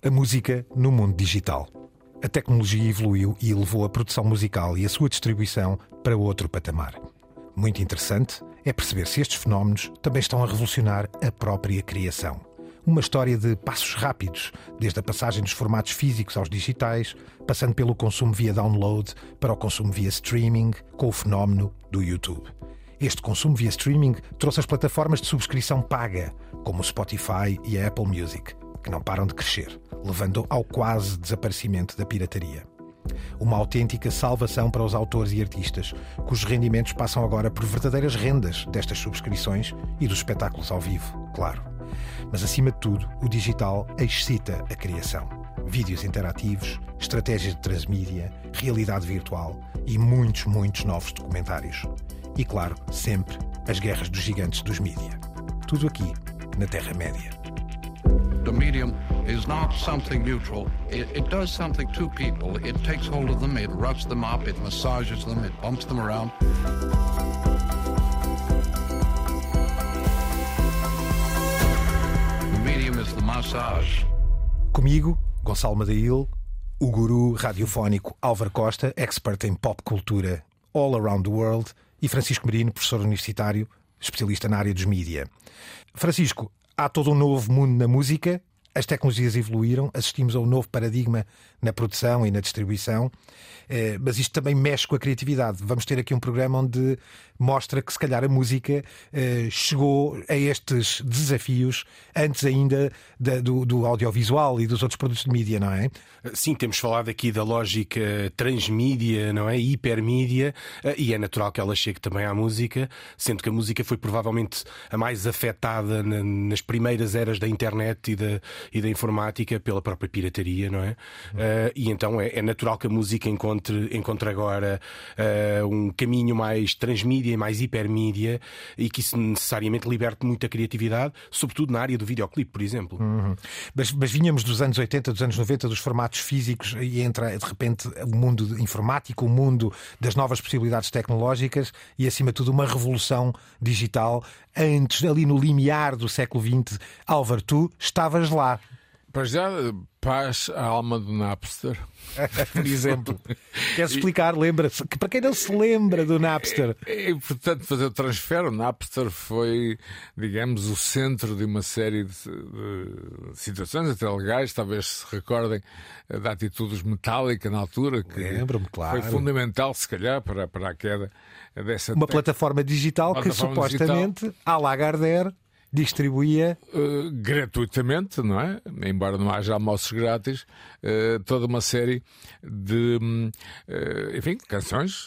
A música no mundo digital. A tecnologia evoluiu e levou a produção musical e a sua distribuição para outro patamar. Muito interessante é perceber se estes fenómenos também estão a revolucionar a própria criação. Uma história de passos rápidos, desde a passagem dos formatos físicos aos digitais, passando pelo consumo via download para o consumo via streaming, com o fenómeno do YouTube. Este consumo via streaming trouxe as plataformas de subscrição paga, como o Spotify e a Apple Music que não param de crescer, levando ao quase desaparecimento da pirataria. Uma autêntica salvação para os autores e artistas, cujos rendimentos passam agora por verdadeiras rendas destas subscrições e dos espetáculos ao vivo, claro. Mas acima de tudo, o digital excita a criação. Vídeos interativos, estratégias de transmídia, realidade virtual e muitos, muitos novos documentários. E claro, sempre as guerras dos gigantes dos mídia. Tudo aqui, na Terra-média. The medium is not something neutral. It, it, does something to people. It takes hold of them, it roughs them up, it massages them, it bumps them around. The medium is the massage. Comigo, Gonçalo Madail, o guru radiofónico Álvaro Costa, expert em pop cultura all around the world, e Francisco Marino, professor universitário, especialista na área dos mídia. Francisco, há todo um novo mundo na música, as tecnologias evoluíram, assistimos a um novo paradigma na produção e na distribuição, eh, mas isto também mexe com a criatividade. Vamos ter aqui um programa onde mostra que se calhar a música eh, chegou a estes desafios antes ainda do, audiovisual e dos outros produtos de mídia, não é? Sim, temos falado aqui da lógica transmídia, não é? Hipermídia, eh, e é natural que ela chegue também à música, sendo que a música foi provavelmente a mais afetada nas primeiras eras da internet e da, e da informática pela própria pirataria, não é? Uh, e então é, é, natural que a música encontre, encontre agora uh, um caminho mais transmídia mais hipermídia e que isso necessariamente liberte muita criatividade, sobretudo na área do videoclipe, por exemplo. Uhum. Mas, mas vinhamos dos anos 80, dos anos 90, dos formatos físicos e entra de repente o mundo informático, o mundo das novas possibilidades tecnológicas e acima de tudo uma revolução digital antes, ali no limiar do século XX. Álvaro, tu estavas lá. Para já, paz à alma do Napster. Por exemplo. Queres explicar? Lembra-se? Que para quem não se lembra do Napster. É, importante fazer o transfer. O Napster foi, digamos, o centro de uma série de, de situações, até legais. Talvez se recordem da atitude metálica na altura. que Lembro-me, claro. Foi fundamental, se calhar, para, para a queda dessa. Uma plataforma digital plataforma que supostamente, digital. à Lagardère, distribuía uh, gratuitamente, não é? Embora não haja almoços grátis, uh, toda uma série de, uh, enfim, canções,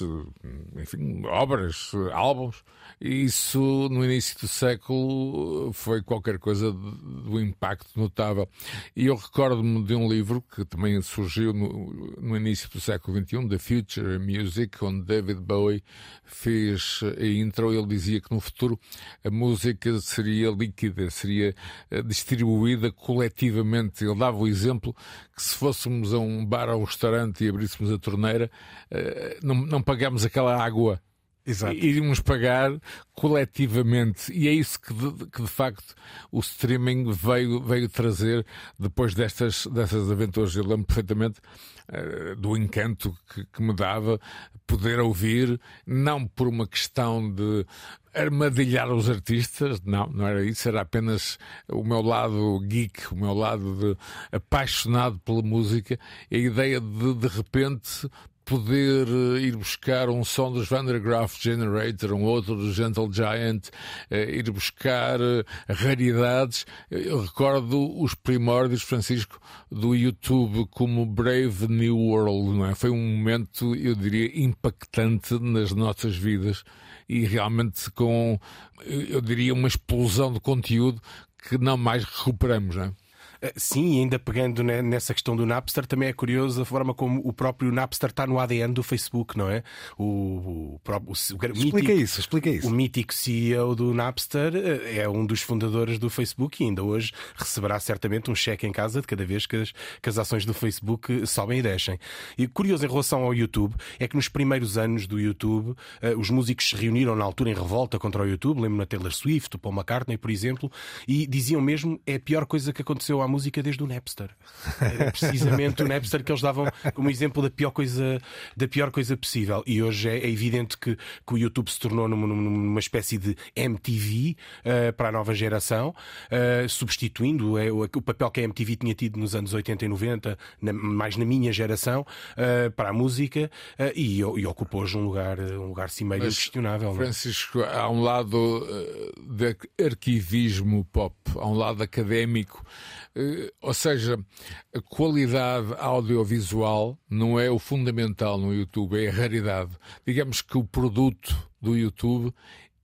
enfim, obras, álbuns isso, no início do século, foi qualquer coisa do impacto notável. E eu recordo-me de um livro que também surgiu no, no início do século XXI, The Future Music, onde David Bowie fez a intro. Ele dizia que no futuro a música seria líquida, seria eh, distribuída coletivamente. Ele dava o exemplo que se fôssemos a um bar ou um restaurante e abríssemos a torneira, eh, não, não pagamos aquela água Exato. iríamos pagar coletivamente. E é isso que de, que de, facto o streaming veio, veio trazer depois destas, destas aventuras. Eu lembro perfeitamente uh, do encanto que, que, me dava poder ouvir, não por uma questão de armadilhar os artistas, não, não era isso, era apenas o meu lado geek, o meu lado de apaixonado pela música, a ideia de de repente poder eh, ir buscar um som dos Van der Graaf Generator, um outro do Gentle Giant, eh, ir buscar eh, raridades. Eu recordo os primórdios, Francisco, do YouTube como Brave New World, não é? Foi um momento, eu diria, impactante nas nossas vidas e realmente com, eu diria, uma explosão de conteúdo que não mais recuperamos, não é? Eh, sim, ainda pegando nessa questão do Napster, também é curioso a forma como o próprio Napster está no ADN do Facebook, não é? O, o, o, o explica mítico, isso, explica isso. O mítico CEO do Napster eh, é um dos fundadores do Facebook e ainda hoje receberá certamente um cheque em casa de cada vez que as, que as ações do Facebook sobem e descem. E curioso em relação ao YouTube é que nos primeiros anos do YouTube eh, os músicos se reuniram na altura em revolta contra o YouTube, lembro na Taylor Swift, o Paul McCartney, por exemplo, e diziam mesmo é a pior coisa que aconteceu à música desde o Napster. Era precisamente o Napster que eles davam como exemplo da pior coisa, da pior coisa possível. E hoje é, é evidente que, que, o YouTube se tornou numa, numa espécie de MTV uh, para a nova geração, uh, substituindo o, o, papel que a MTV tinha tido nos anos 80 e 90, na, mais na minha geração, uh, para a música, e, e ocupou hoje um lugar, um lugar cimeiro inquestionável. É? Francisco, há um lado de arquivismo pop, há um lado académico, ou seja, a qualidade audiovisual não é o fundamental no YouTube, é a raridade. Digamos que o produto do YouTube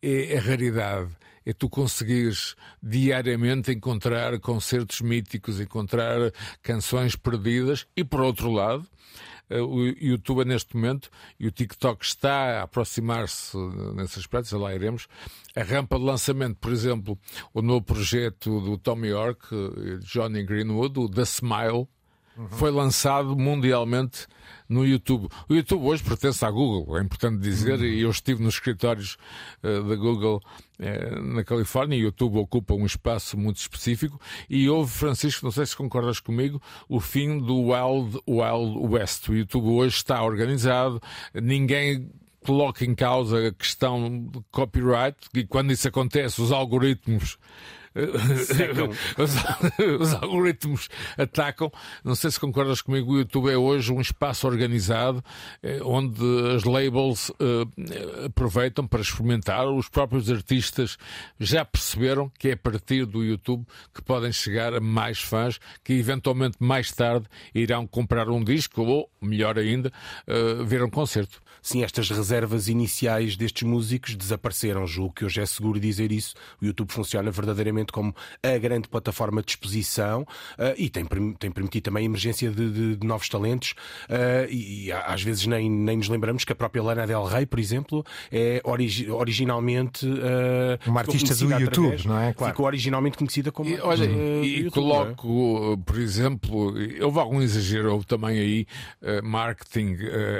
é a raridade é tu conseguires diariamente encontrar concertos míticos, encontrar canções perdidas e por outro lado eh, o YouTube neste momento e o TikTok está a aproximar-se nesse aspecto, já lá iremos. A rampa de lançamento, por exemplo, o novo projeto do Tom York, eh, Johnny Greenwood, o The Smile, uhum. foi lançado mundialmente no YouTube. O YouTube hoje pertence à Google, é importante dizer, uhum. e eu estive nos escritórios uh, da Google uh, na Califórnia e o YouTube ocupa um espaço muito específico e houve, Francisco, não sei se concordas comigo, o fim do Wild Wild West. O YouTube hoje está organizado, ninguém coloca em causa a questão de copyright e quando isso acontece os algoritmos os, os, algoritmos atacam. Não sei se concordas comigo, o YouTube é hoje um espaço organizado eh, onde as labels uh, aproveitam para experimentar. Os próprios artistas já perceberam que é a partir do YouTube que podem chegar a mais fãs que eventualmente mais tarde irão comprar um disco ou, melhor ainda, uh, ver um concerto. Sim, estas reservas iniciais destes músicos desapareceram. Julgo que hoje é seguro dizer isso. O YouTube funciona verdadeiramente como a grande plataforma de exposição uh, e tem, tem permitido também a emergência de, de, de novos talentos. Uh, e, e, às vezes nem, nem nos lembramos que a própria Lana Del Rey, por exemplo, é origi originalmente uh, uma artista do YouTube, através, não é? Claro. Ficou originalmente conhecida como. E, olha, e YouTube, é? coloco, é? por exemplo, houve algum exagero, houve também aí marketing,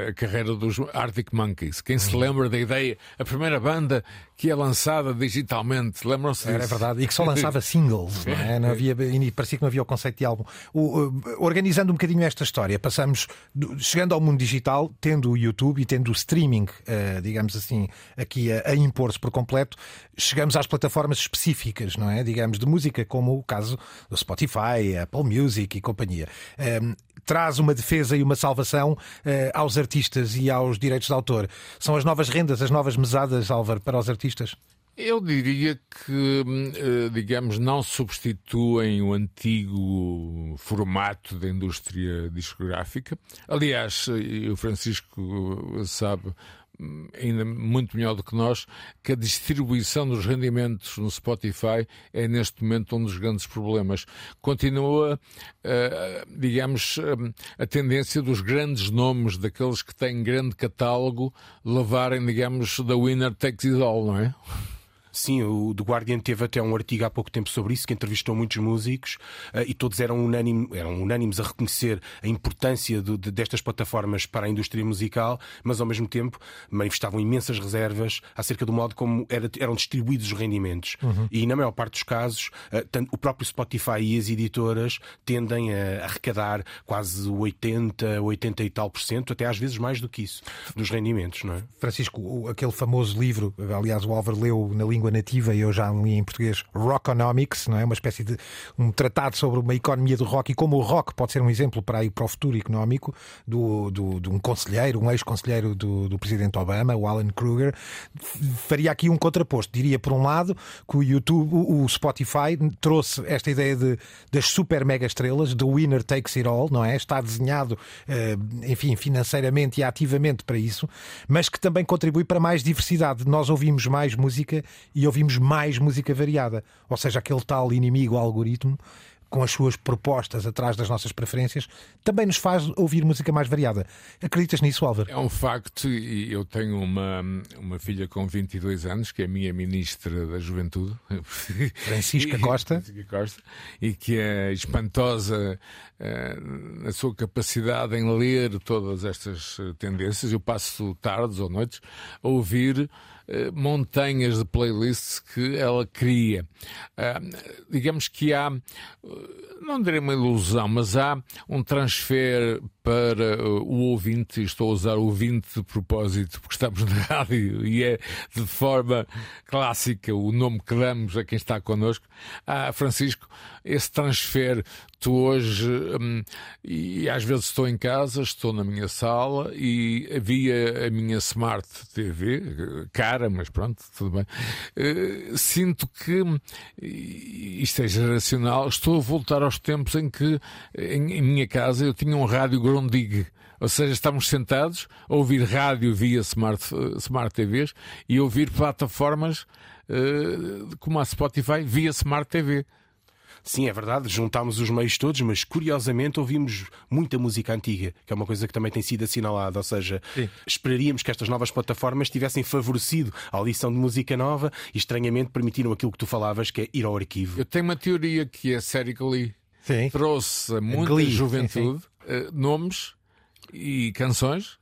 a carreira dos Arctic Monkeys. Quem se lembra da ideia, a primeira banda que é lançada digitalmente, lembram-se disso? É verdade, e que só lançava singles, não é? Não havia, parecia que não havia o conceito de álbum. O, organizando um bocadinho esta história, passamos, chegando ao mundo digital, tendo o YouTube e tendo o streaming, uh, digamos assim, aqui a, a impor-se por completo, chegamos às plataformas específicas, não é? Digamos, de música, como o caso do Spotify, Apple Music e companhia. Ehm, traz uma defesa e uma salvação uh, aos artistas e aos direitos de autor. São as novas rendas, as novas mesadas, Álvaro, para os artistas? Eu diria que, eh, digamos, não substituem o antigo formato da indústria discográfica. Aliás, o Francisco sabe ainda muito melhor do que nós, que a distribuição dos rendimentos no Spotify é neste momento um dos grandes problemas. Continua, uh, digamos, uh, a tendência dos grandes nomes, daqueles que têm grande catálogo, levarem, digamos, da winner takes it all, não é? Sim, o The Guardian teve até um artigo há pouco tempo sobre isso, que entrevistou muitos músicos uh, e todos eram, unânime, eram unânimes a reconhecer a importância de, de, destas plataformas para a indústria musical, mas ao mesmo tempo manifestavam imensas reservas acerca do modo como era, eram distribuídos os rendimentos. Uhum. E na maior parte dos casos, tanto, o próprio Spotify e as editoras tendem a arrecadar quase 80, 80 e tal por cento, até às vezes mais do que isso, dos rendimentos, não é? Francisco, aquele famoso livro, aliás, o Álvaro leu na língua língua nativa e eu já li em português Rockonomics, não é? Uma espécie de um tratado sobre uma economia do rock e como o rock pode ser um exemplo para ir para o futuro económico do, do, de um conselheiro, um ex-conselheiro do, do presidente Obama, o Alan Kruger. Faria aqui um contraposto. Diria, por um lado, que o YouTube, o Spotify, trouxe esta ideia de, das super mega estrelas, do winner takes it all, não é? Está desenhado, eh, enfim, financeiramente e ativamente para isso, mas que também contribui para mais diversidade. Nós ouvimos mais música e ouvimos mais música variada. Ou seja, aquele tal inimigo algoritmo com as suas propostas atrás das nossas preferências, também nos faz ouvir música mais variada. Acreditas nisso, Álvaro? É um facto, e eu tenho uma, uma filha com 22 anos, que é a minha ministra da Juventude, Francisca Costa. Francisca Costa, e que é espantosa uh, na sua capacidade em ler todas estas tendências. Eu passo tardes ou noites a ouvir uh, montanhas de playlists que ela cria. Uh, digamos que há, não direi uma ilusão, mas há um transfer para o ouvinte, estou a usar ouvinte de propósito, porque estamos na rádio e é de forma clássica o nome que damos a quem está connosco. Ah, Francisco, esse transfer, tu hoje, hum, e às vezes estou em casa, estou na minha sala e havia a minha Smart TV, cara, mas pronto, tudo bem. Uh, sinto que, isto é geracional, estou a voltar aos tempos em que em, em minha casa eu tinha um rádio Grundig. Ou seja, estamos sentados a ouvir rádio via Smart, smart TVs e ouvir plataformas uh, como a Spotify via Smart TV. Sim, é verdade, juntámos os meios todos, mas curiosamente ouvimos muita música antiga, que é uma coisa que também tem sido assinalada. Ou seja, Sim. esperaríamos que estas novas plataformas tivessem favorecido a audição de música nova e estranhamente permitiram aquilo que tu falavas, que é ir ao arquivo. Eu tenho uma teoria que a série Glee trouxe a muita Glee. juventude uh, nomes e canções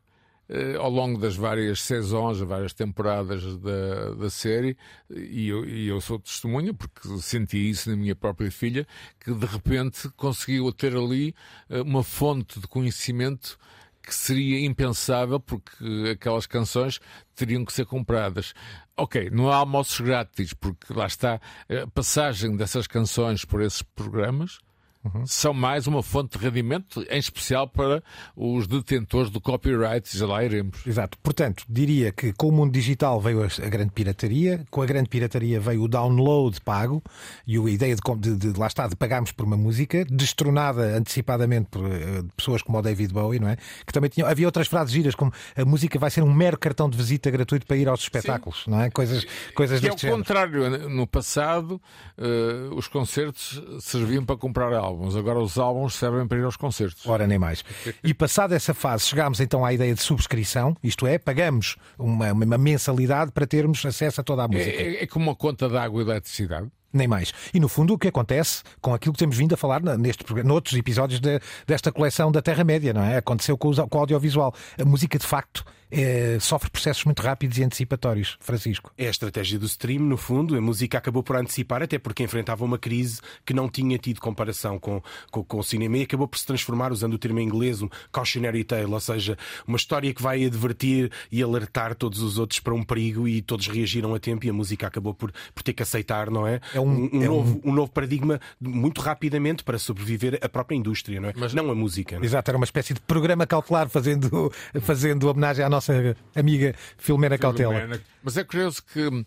eh, ao longo das várias saisons, várias temporadas da, da série, e eu, e eu sou testemunha, porque senti isso na minha própria filha, que de repente conseguiu ter ali eh, uma fonte de conhecimento que seria impensável porque aquelas canções teriam que ser compradas. Ok, não há almoços grátis, porque lá está a passagem dessas canções por esses programas uhum. são mais uma fonte de rendimento, em especial para os detentores do copyright, já lá iremos. Exato. Portanto, diria que com o mundo digital veio a grande pirataria, com a grande pirataria veio o download pago e a ideia de, de, de lá está, de pagarmos por uma música, destronada antecipadamente por uh, pessoas como o David Bowie, não é? Que também tinham. Havia outras frases giras, como a música vai ser um mero cartão de visita gratuito para ir aos espetáculos, Sim. não é? Coisas, coisas que é o contrário. No passado, uh, os concertos serviam para comprar álbuns álbuns, agora os álbuns servem para ir aos concertos. Ora, nem mais. E passada essa fase, chegámos então à ideia de subscrição, isto é, pagamos uma, uma mensalidade para termos acesso a toda a música. É, é, é como uma conta de água e eletricidade nem mais. E no fundo o que acontece com aquilo que temos vindo a falar neste noutros episódios de, desta coleção da Terra-média, não é? Aconteceu com, com o audiovisual. A música de facto é, sofre processos muito rápidos e antecipatórios. Francisco. É a estratégia do stream, no fundo. A música acabou por antecipar, até porque enfrentava uma crise que não tinha tido comparação com, com, com o cinema e acabou por se transformar, usando o termo em inglês, um cautionary tale, ou seja, uma história que vai advertir e alertar todos os outros para um perigo e todos reagiram a tempo e a música acabou por, por ter que aceitar, não é? É um, um, é novo, um... um novo paradigma muito rapidamente para sobreviver a própria indústria, não é? Mas não a música. Não é? Exato, era uma espécie de programa cautelar fazendo, fazendo homenagem à nossa amiga Filomena Cautela. Mas é curioso que uh,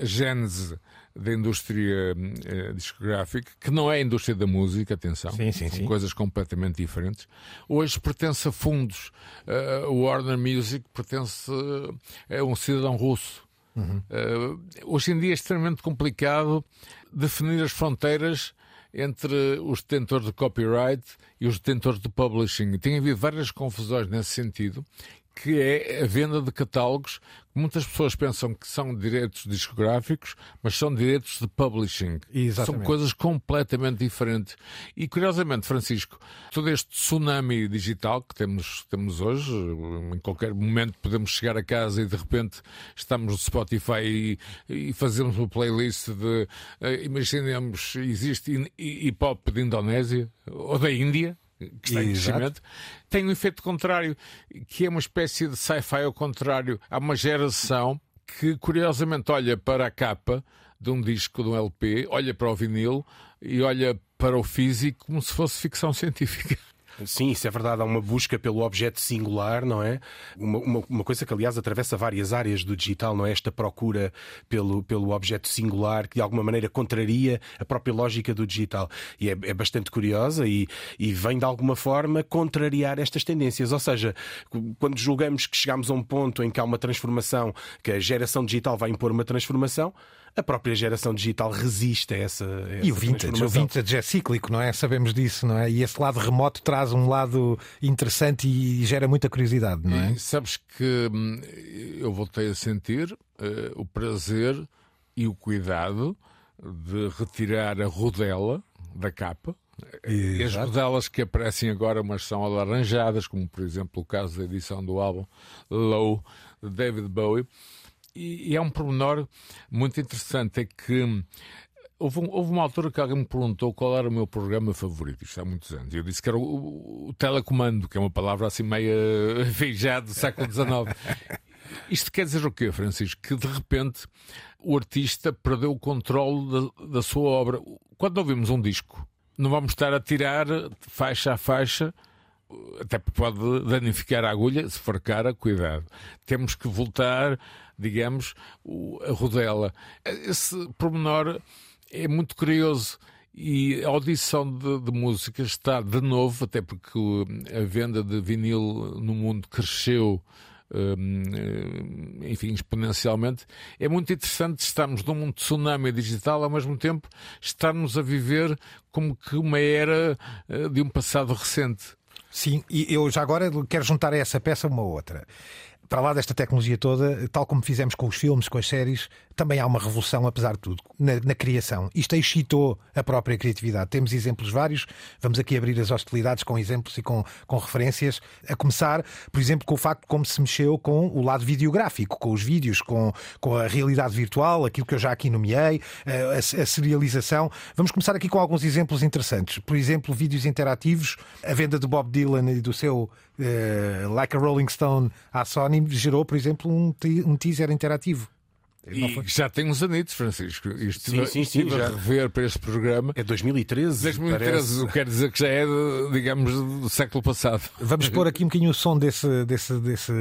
a gênese da indústria uh, discográfica, que não é a indústria da música, atenção, sim, sim, são sim. coisas completamente diferentes, hoje pertence a fundos. Uh, o Warner Music pertence uh, a um cidadão russo. Uhum. hoje em dia é extremamente complicado definir as fronteiras entre os detentores de copyright e os detentores de publishing. Tem havido várias confusões nesse sentido que é a venda de catálogos que muitas pessoas pensam que são direitos discográficos, mas são direitos de publishing. Exatamente. São coisas completamente diferentes. E curiosamente, Francisco, todo este tsunami digital que temos, temos hoje, em qualquer momento podemos chegar a casa e de repente estamos no Spotify e, e fazemos uma playlist de. Uh, imaginemos, existe hip hop de Indonésia ou da Índia que está em crescimento, tem um efeito contrário, que é uma espécie de sci-fi ao contrário. Há uma geração que, curiosamente, olha para a capa de um disco, de um LP, olha para o vinil e olha para o físico como se fosse ficção científica. Sim, isso é verdade. Há uma busca pelo objeto singular, não é? Uma, uma, uma, coisa que, aliás, atravessa várias áreas do digital, não é? Esta procura pelo, pelo objeto singular que, de alguma maneira, contraria a própria lógica do digital. E é, é bastante curiosa e, e vem, de alguma forma, contrariar estas tendências. Ou seja, quando julgamos que chegamos a um ponto em que há uma transformação, que a geração digital vai impor uma transformação, a própria geração digital resiste a essa. A essa e o vintage, o vintage é cíclico, não é? Sabemos disso, não é? E esse lado remoto traz um lado interessante e gera muita curiosidade, não é? E sabes que hum, eu voltei a sentir uh, o prazer e o cuidado de retirar a rodela da capa E as rodelas que aparecem agora, mas são alaranjadas, como por exemplo o caso da edição do álbum Low, de David Bowie. E, e é um pormenor muito interessante, é que Houve, um, houve, uma altura que alguém me perguntou qual era o meu programa favorito, isto há muitos anos. Eu disse que era o, o, o telecomando, que é uma palavra assim meio já do século XIX. Isto quer dizer o quê, Francisco? Que de repente o artista perdeu o controle da, da sua obra. Quando ouvimos um disco, não vamos estar a tirar faixa a faixa até pode danificar a agulha, se for cara, cuidado. Temos que voltar, digamos, a rodela. Esse pormenor é muito curioso. E a audição de, de, música está de novo, até porque a venda de vinil no mundo cresceu, hum, enfim, exponencialmente. É muito interessante estarmos num tsunami digital, ao mesmo tempo estarmos a viver como que uma era eh, de um passado recente. Sim, e eu já agora quero juntar a essa peça uma outra para lá desta tecnologia toda, tal como fizemos com os filmes, com as séries, também há uma revolução, apesar de tudo, na, na, criação. Isto excitou a própria criatividade. Temos exemplos vários, vamos aqui abrir as hostilidades com exemplos e com, com referências, a começar, por exemplo, com o facto de como se mexeu com o lado videográfico, com os vídeos, com, com a realidade virtual, aquilo que eu já aqui nomeei, a, a serialização. Vamos começar aqui com alguns exemplos interessantes. Por exemplo, vídeos interativos, a venda de Bob Dylan e do seu uh, Like a Rolling Stone à Sony gerou, por exemplo, um, um teaser interativo. E já tem uns anitos, Francisco. Isto sim, sim, sim, já. a rever para este programa. É 2013. 2013, quer dizer que já é, digamos, do século passado. Vamos pôr aqui um bocadinho o som desse, desse, desse,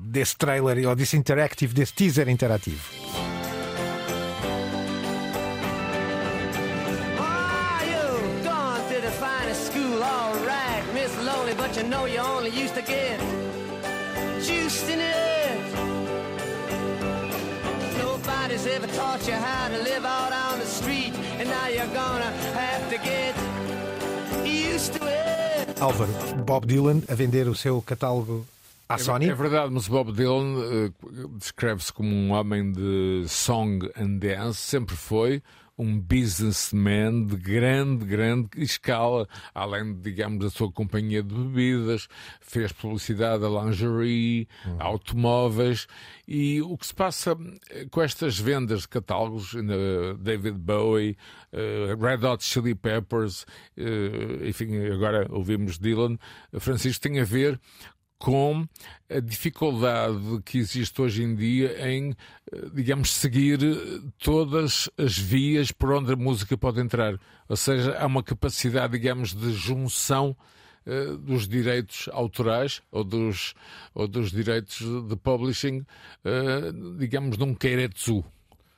desse trailer, ou desse interactive, desse teaser interativo. but you Nobody's ever taught you how to live out on the street, and now you're gonna have to get used to it. Álvaro, Bob Dylan a vender o seu catálogo à é, Sony? É verdade, mas Bob Dylan uh, descreve-se como um homem de song and dance, sempre foi um businessman de grande, grande escala, além, digamos, da sua companhia de bebidas, fez publicidade a lingerie, uhum. automóveis, e o que se passa eh, com estas vendas de catálogos, uh, David Bowie, uh, Red Hot Chili Peppers, enfim, agora ouvimos Dylan, Francisco, tem a ver com a dificuldade que existe hoje em dia em, eh, digamos, seguir todas as vias por onde a música pode entrar. Ou seja, há uma capacidade, digamos, de junção uh, dos direitos autorais ou dos, ou dos direitos de publishing, digamos, num queiretsu.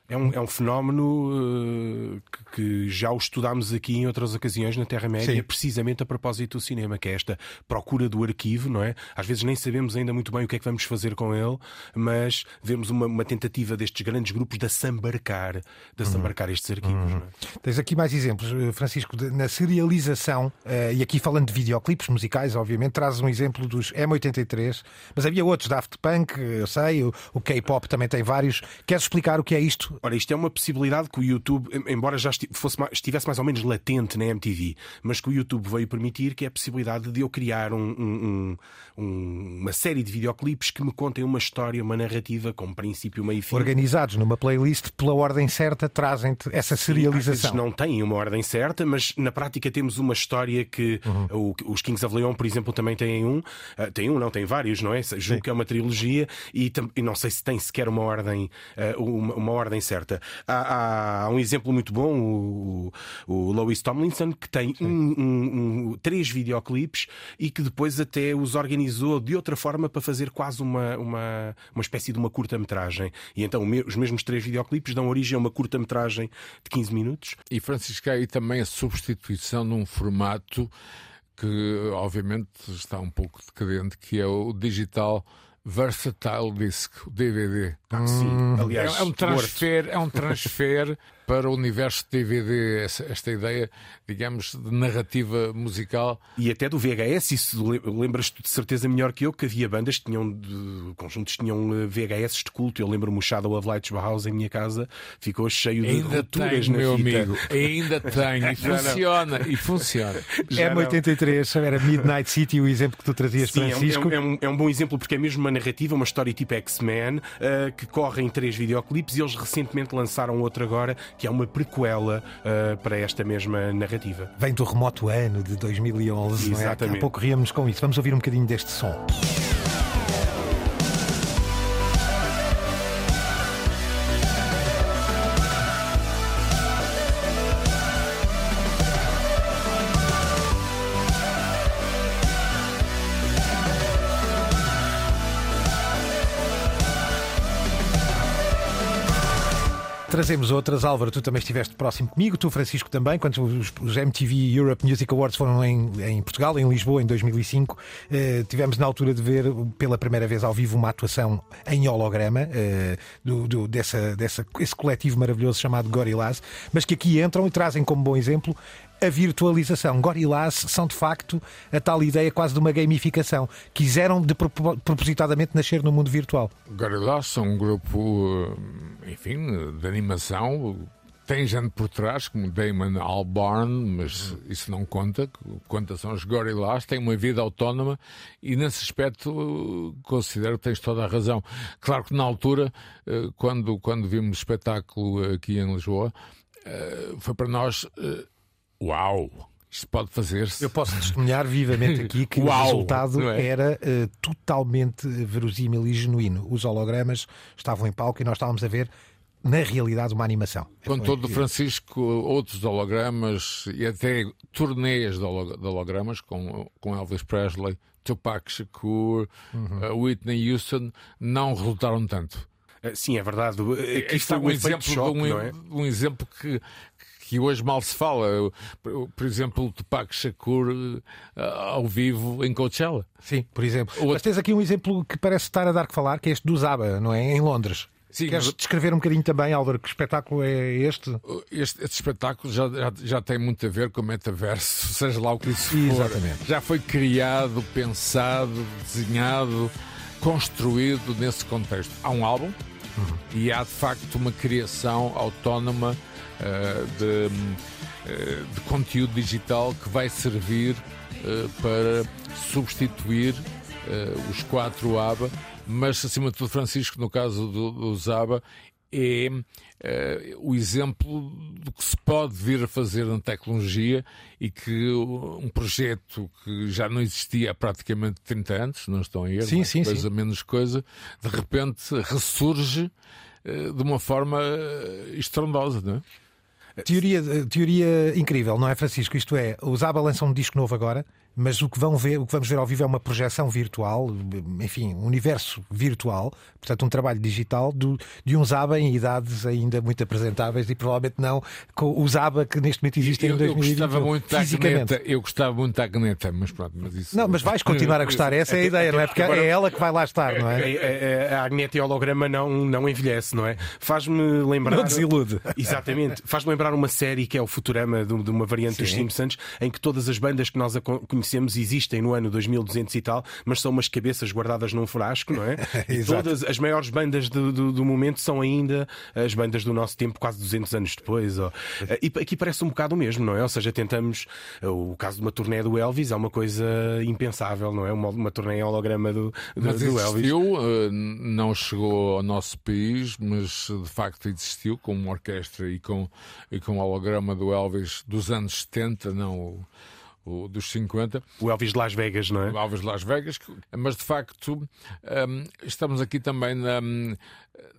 É um, é um fenómeno uh, que, que, já o estudámos aqui em outras ocasiões na Terra-média, precisamente a propósito do cinema, que é esta procura do arquivo, não é? Às vezes nem sabemos ainda muito bem o que é que vamos fazer com ele, mas vemos uma, uma tentativa destes grandes grupos de assambarcar, de assambarcar uhum. estes arquivos. Uhum. É? Tens aqui mais exemplos, eh, Francisco, de, na serialização, uh, e aqui falando de videoclipes musicais, obviamente, trazes um exemplo dos M83, mas havia outros, Daft Punk, eu sei, o, o K-pop também tem vários. Queres explicar o que é isto? Ora, isto é uma possibilidade que o YouTube, embora já fosse, estivesse mais ou menos latente na MTV, mas que o YouTube veio permitir, que é a possibilidade de eu criar um, um, um, uma série de videoclipes que me contem uma história, uma narrativa com princípio, meio e fim. Organizados numa playlist pela ordem certa, trazem-te essa serialização. Sim, não têm uma ordem certa, mas na prática temos uma história que uhum. os Kings of Leon, por exemplo, também têm um. Uh, tem um, não, tem vários, não é? Julgo que é uma trilogia e, e, não sei se tem sequer uma ordem, uh, uma, uma ordem certa. Há, há, um exemplo muito bom, o, o Lois Tomlinson, que tem um, um, um, três videoclipes e que depois até os organizou de outra forma para fazer quase uma, uma, uma espécie de uma curta-metragem. E então os mesmos três videoclipes dão origem a uma curta-metragem de 15 minutos. E Francisco, aí também a substituição de um formato que obviamente está um pouco decadente, que é o digital Versatile Disc, o DVD. Ah, sim. Hum. Aliás, é, é um transfer, é um transfer para o universo DVD, essa, esta ideia, digamos, de narrativa musical. E até do VHS, isso lembras-te de certeza melhor que eu, que havia bandas que tinham, de, conjuntos tinham eh, VHS de culto. Eu lembro-me o Shadow of Lights Bauhaus em minha casa, ficou cheio de Ainda rupturas tenho, na meu fita. amigo, ainda tenho, e funciona, e funciona. Já não. M83, era Midnight City, o exemplo que tu trazias, Sim, é Francisco. é, um, é um- é um bom exemplo porque é mesmo uma narrativa, uma história tipo X-Men, ah, que corre em três videoclipes e eles recentemente lançaram outro agora, que é uma prequela ah, para esta mesma narrativa. Vem do remoto ano de 2011, não é? Exatamente. Há pouco ríamos com isso. Vamos ouvir um bocadinho deste som. Trazemos outras. Álvaro, tu também estiveste próximo comigo, tu, Francisco, também, quando os, os MTV Europe Music Awards foram em, em Portugal, em Lisboa, em 2005. Eh, tivemos na altura de ver pela primeira vez ao vivo uma atuação em holograma eh, do, do- dessa, esse coletivo maravilhoso chamado Gorillaz, mas que aqui entram e trazem como bom exemplo a virtualização. Gorillaz são de facto a tal ideia quase de uma gamificação. Quiseram de propo- propositadamente nascer no mundo virtual. Gorillaz são um grupo, eh, enfim, de animação. Tem gente por trás, como Damon Albarn, mas isso não conta. Conta são os Gorillaz, têm uma vida autónoma e, nesse aspecto, considero que tens toda a razão. Claro que, na altura, eh, quando, quando vimos o espetáculo aqui em Lisboa, eh, foi para nós. Eh, Uau! Isto pode fazer-se. Eu posso testemunhar vivamente aqui que o Uau, resultado não é? era eh, totalmente verosímil e genuíno. Os hologramas estavam em palco e nós estávamos a ver, na realidade, uma animação. Com todo o Francisco, outros hologramas e até turnês de holo- de hologramas com, com Elvis Presley, Tupac Shakur, Uhum. uh, Whitney Houston, não resultaram tanto. Ah, sim, é verdade. Aqui Este foi é um um exemplo, de choque, um, é? um exemplo que, que hoje mal se fala. Por, exemplo, o Tupac Shakur uh, ao vivo em Coachella. Sim, por exemplo. Outro- Mas tens aqui um exemplo que parece estar a dar que falar, que é este do Zaba, não é? Em Londres. Sim, Queres mas- descrever um bocadinho também, Álvaro, que espetáculo é este? Este, este espetáculo já, já, já tem muito a ver com o metaverso, seja lá o que isso for. Exatamente. Já foi criado, pensado, desenhado, construído nesse contexto. Há um álbum e há de facto uma criação autónoma eh, de, eh, de conteúdo digital que vai servir eh, para substituir eh, os quatro ABA, mas acima de tudo, Francisco, no caso do, do Zaba, é eh, o exemplo do que se pode vir a fazer na tecnologia e que um projeto que já não existia há praticamente 30 anos, não estão a erro, Sim, mais sim, coisa sim. menos coisa, de repente ressurge eh, de uma forma eh, estrondosa, não é? Teoria, teoria incrível, não é, Francisco? Isto é, o Zaba lança um disco novo agora, mas o que, vão ver, o que vamos ver ao vivo é uma projeção virtual, enfim, um universo virtual, portanto, um trabalho digital do, de um Zaba em idades ainda muito apresentáveis e provavelmente não com o Zaba que neste momento existe em Eu, eu 2021. gostava muito da fisicamente. Agneta, eu gostava muito da Agneta, mas pronto, mas isso. Não, mas vais continuar a gostar, essa é a ideia, não é? Porque é ela que vai lá estar, não A, é? a, a Agneta e holograma não, não envelhece, não é? Faz-me lembrar. Não desilude. Exatamente. Faz-me lembrar uma série que é o Futurama, de, de uma variante dos Sim. Simpsons, em que todas as bandas que nós a con- conhecemos existem no ano 2200 e tal, mas são umas cabeças guardadas num frasco, não é? E todas as maiores bandas do, do, do momento são ainda as bandas do nosso tempo, quase 200 anos depois. ó. E aqui parece um bocado o mesmo, não é? Ou seja, tentamos. O caso de uma turnê do Elvis é uma coisa impensável, não é? Uma, uma turnê em holograma do, do, Mas do Elvis. existiu, eh, não chegou ao nosso país, mas de facto existiu com uma orquestra e com, e com o holograma do Elvis dos anos 70, não o, o dos 50. O Elvis de Las Vegas, não é? Alves Las Vegas, mas de facto hum, estamos aqui também na,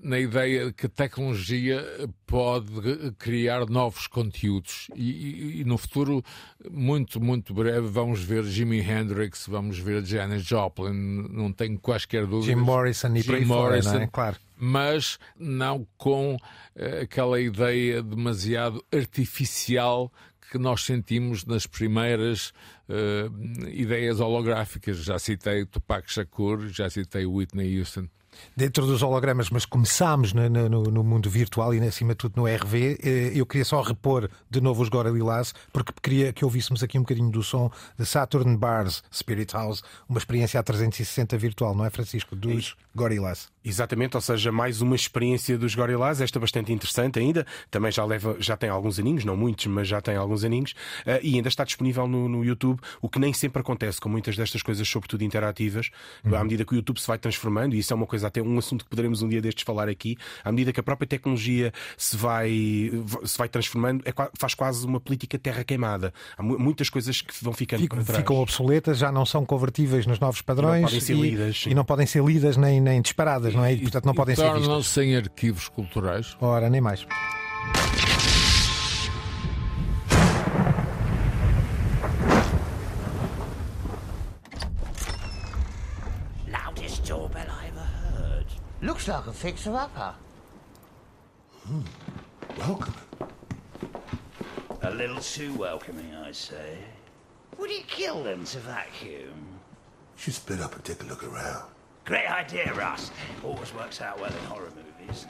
na ideia que a tecnologia pode criar novos conteúdos e, e- e no futuro muito, muito breve vamos ver Jimi Hendrix, vamos ver Janis Joplin, não tenho quaisquer dúvidas. Jim Morrison e Jim fora, Morrison, não é? Claro. mas não com eh, aquela ideia demasiado artificial que nós sentimos nas primeiras eh, ideias holográficas. Já citei Tupac Shakur, já citei Whitney Houston. Dentro dos hologramas, mas começámos no, no, no, mundo virtual e acima de tudo no RV, eh, eu queria só repor de novo os Gorillaz, porque queria que ouvíssemos aqui um bocadinho do som de Saturn Bars Spirit House, uma experiência a 360 virtual, não é, Francisco? Dos Gorillaz. Exatamente, ou seja, mais uma experiência dos Gorillaz, esta bastante interessante ainda, também já leva, já tem alguns aninhos, não muitos, mas já tem alguns aninhos, uh, e ainda está disponível no, no, YouTube, o que nem sempre acontece com muitas destas coisas, sobretudo interativas, uhum. à medida que o YouTube se vai transformando, e isso é uma coisa, até um assunto que poderemos um dia destes falar aqui, à medida que a própria tecnologia se vai, se vai transformando, é, faz quase uma política terra queimada. Há muitas coisas que vão ficando Fico, para trás. Ficam obsoletas, já não são convertíveis nos novos padrões e não podem ser e, lidas, e não podem ser lidas nem, nem disparadas, não é? E, portanto, não e podem ser vistas. Tornam-se em arquivos culturais. Ora, nem mais. Looks like a fixer-upper. Hmm. Welcome. A little too welcoming, I say. Would it kill them to vacuum? Should split up and take a look around. Great idea, Russ. Always works out well in horror movies.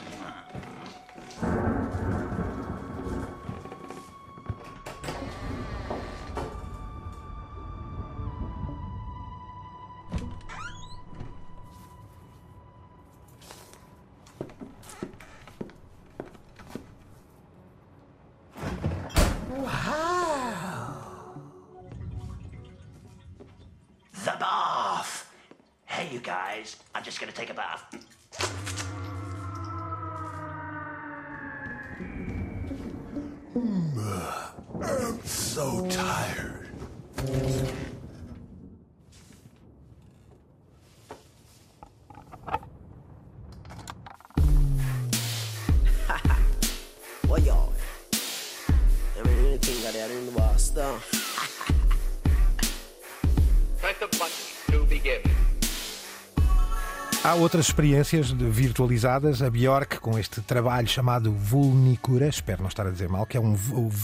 Outras experiências virtualizadas. A Bjork, com este trabalho chamado Vulnicura, espero não estar a dizer mal, que é um,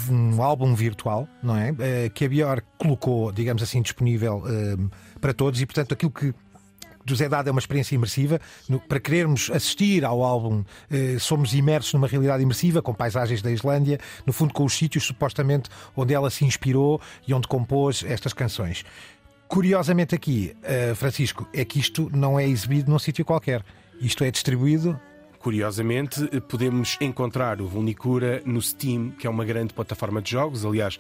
um álbum virtual, não é? Eh, Que a Bjork colocou, digamos assim, disponível eh, para todos e, portanto, aquilo que nos é dado é uma experiência imersiva. No- para querermos assistir ao álbum, eh, somos imersos numa realidade imersiva, com paisagens da Islândia, no fundo, com os sítios supostamente onde ela se inspirou e onde compôs estas canções. Curiosamente aqui, eh, Francisco, é que isto não é exibido num sítio qualquer. Isto é distribuído Curiosamente, podemos encontrar o Vulnicura no Steam, que é uma grande plataforma de jogos, aliás,